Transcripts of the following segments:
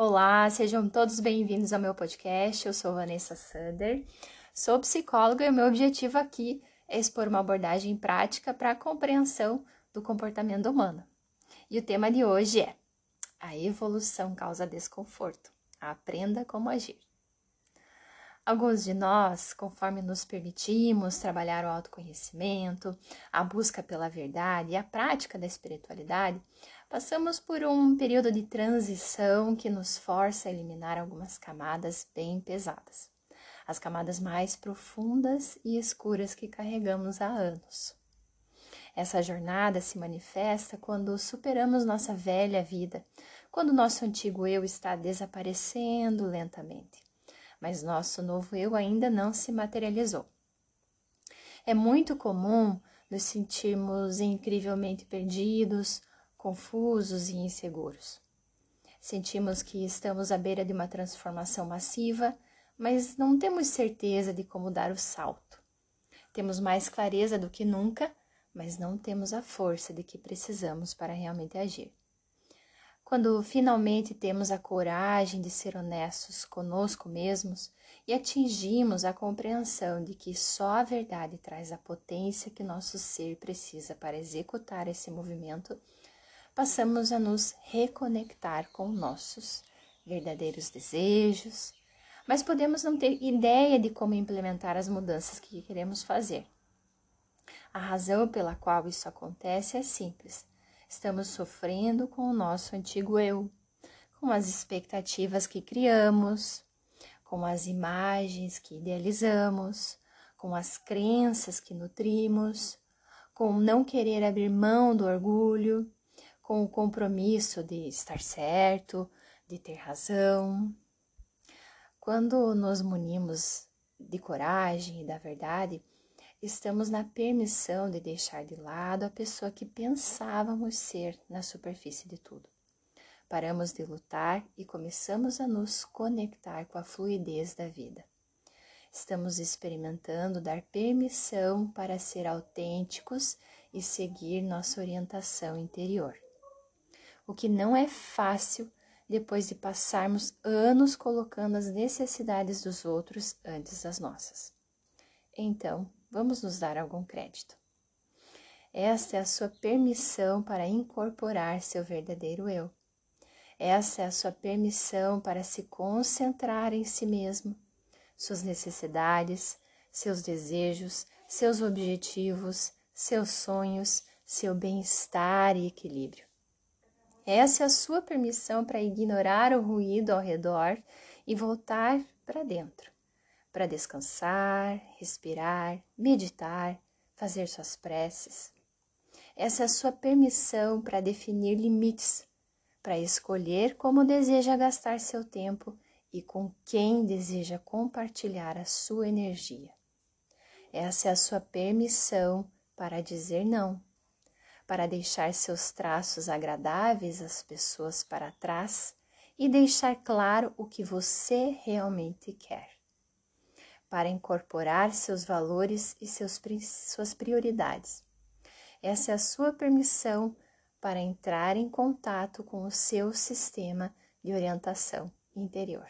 Olá, sejam todos bem-vindos ao meu podcast. Eu sou Vanessa Sander, sou psicóloga e o meu objetivo aqui é expor uma abordagem prática para a compreensão do comportamento humano. E o tema de hoje é: A evolução causa desconforto. Aprenda como agir. Alguns de nós, conforme nos permitimos trabalhar o autoconhecimento, a busca pela verdade e a prática da espiritualidade, passamos por um período de transição que nos força a eliminar algumas camadas bem pesadas, as camadas mais profundas e escuras que carregamos há anos. Essa jornada se manifesta quando superamos nossa velha vida, quando nosso antigo eu está desaparecendo lentamente mas nosso novo eu ainda não se materializou. É muito comum nos sentirmos incrivelmente perdidos, confusos e inseguros. Sentimos que estamos à beira de uma transformação massiva, mas não temos certeza de como dar o salto. Temos mais clareza do que nunca, mas não temos a força de que precisamos para realmente agir. Quando finalmente temos a coragem de ser honestos conosco mesmos e atingimos a compreensão de que só a verdade traz a potência que nosso ser precisa para executar esse movimento, passamos a nos reconectar com nossos verdadeiros desejos, mas podemos não ter ideia de como implementar as mudanças que queremos fazer. A razão pela qual isso acontece é simples Estamos sofrendo com o nosso antigo eu, com as expectativas que criamos, com as imagens que idealizamos, com as crenças que nutrimos, com não querer abrir mão do orgulho, com o compromisso de estar certo, de ter razão. Quando nos munimos de coragem e da verdade, estamos na permissão de deixar de lado a pessoa que pensávamos ser na superfície de tudo. Paramos de lutar e começamos a nos conectar com a fluidez da vida. Estamos experimentando dar permissão para ser autênticos e seguir nossa orientação interior. O que não é fácil depois de passarmos anos colocando as necessidades dos outros antes das nossas. Então, Vamos nos dar algum crédito. Esta é a sua permissão para incorporar seu verdadeiro eu. Essa é a sua permissão para se concentrar em si mesmo, suas necessidades, seus desejos, seus objetivos, seus sonhos, seu bem-estar e equilíbrio. Essa é a sua permissão para ignorar o ruído ao redor e voltar para dentro para descansar, respirar, meditar, fazer suas preces. Essa é a sua permissão para definir limites, para escolher como deseja gastar seu tempo e com quem deseja compartilhar a sua energia. Essa é a sua permissão para dizer não, para deixar seus traços agradáveis às pessoas para trás e deixar claro o que você realmente quer para incorporar seus valores e seus, suas prioridades. Essa é a sua permissão para entrar em contato com o seu sistema de orientação interior.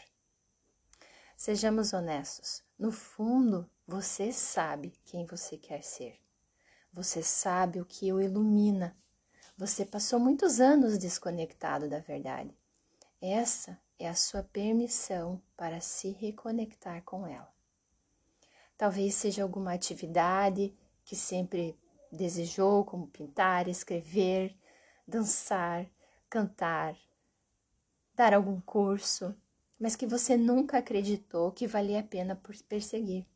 Sejamos honestos, no fundo, você sabe quem você quer ser. Você sabe o que o ilumina. Você passou muitos anos desconectado da verdade. Essa é a sua permissão para se reconectar com ela. Talvez seja alguma atividade que sempre desejou, como pintar, escrever, dançar, cantar, dar algum curso, mas que você nunca acreditou que valia a pena por perseguir.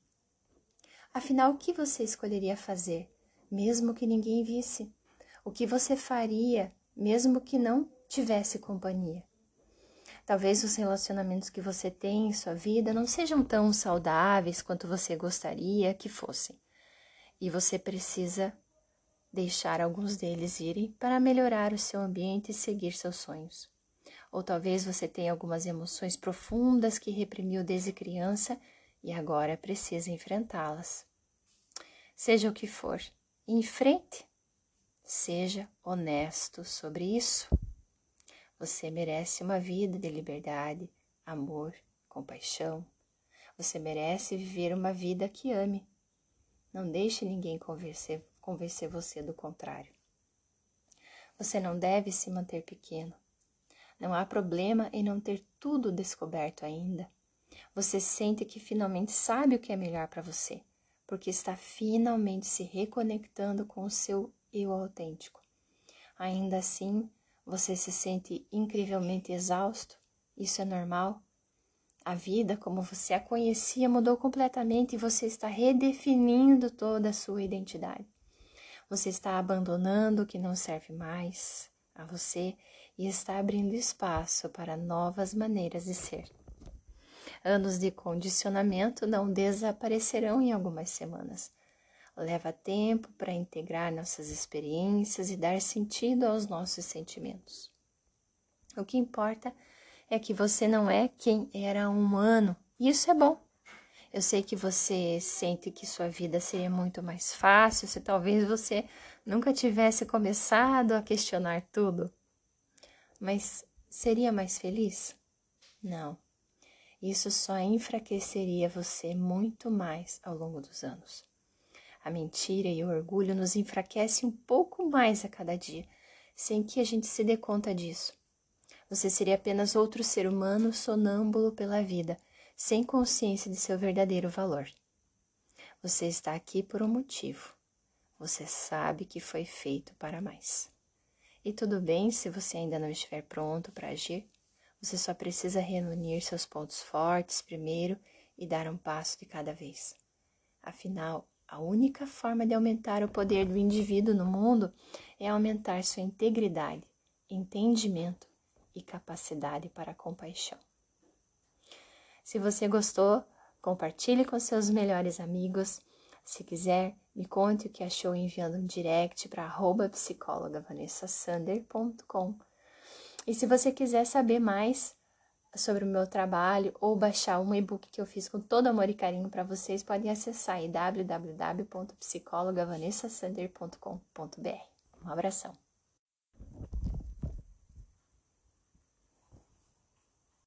Afinal, o que você escolheria fazer, mesmo que ninguém visse? O que você faria, mesmo que não tivesse companhia? Talvez os relacionamentos que você tem em sua vida não sejam tão saudáveis quanto você gostaria que fossem. E você precisa deixar alguns deles irem para melhorar o seu ambiente e seguir seus sonhos. Ou talvez você tenha algumas emoções profundas que reprimiu desde criança e agora precisa enfrentá-las. Seja o que for, enfrente. Seja honesto sobre isso. Você merece uma vida de liberdade, amor, compaixão. Você merece viver uma vida que ame. Não deixe ninguém convencer, convencer você do contrário. Você não deve se manter pequeno. Não há problema em não ter tudo descoberto ainda. Você sente que finalmente sabe o que é melhor para você, porque está finalmente se reconectando com o seu eu autêntico. Ainda assim, você se sente incrivelmente exausto? Isso é normal? A vida, como você a conhecia, mudou completamente e você está redefinindo toda a sua identidade. Você está abandonando o que não serve mais a você e está abrindo espaço para novas maneiras de ser. Anos de condicionamento não desaparecerão em algumas semanas. Leva tempo para integrar nossas experiências e dar sentido aos nossos sentimentos. O que importa é que você não é quem era um ano. Isso é bom. Eu sei que você sente que sua vida seria muito mais fácil se talvez você nunca tivesse começado a questionar tudo. Mas seria mais feliz? Não. Isso só enfraqueceria você muito mais ao longo dos anos. A mentira e o orgulho nos enfraquecem um pouco mais a cada dia, sem que a gente se dê conta disso. Você seria apenas outro ser humano sonâmbulo pela vida, sem consciência de seu verdadeiro valor. Você está aqui por um motivo. Você sabe que foi feito para mais. E tudo bem se você ainda não estiver pronto para agir. Você só precisa reunir seus pontos fortes primeiro e dar um passo de cada vez. Afinal, a única forma de aumentar o poder do indivíduo no mundo é aumentar sua integridade, entendimento e capacidade para compaixão. Se você gostou, compartilhe com seus melhores amigos. Se quiser, me conte o que achou enviando um direct para psicólogavanessasander.com. E se você quiser saber mais sobre o meu trabalho ou baixar um e-book que eu fiz com todo amor e carinho para vocês, podem acessar www.psicólogavanessasander.com.br. Um abração.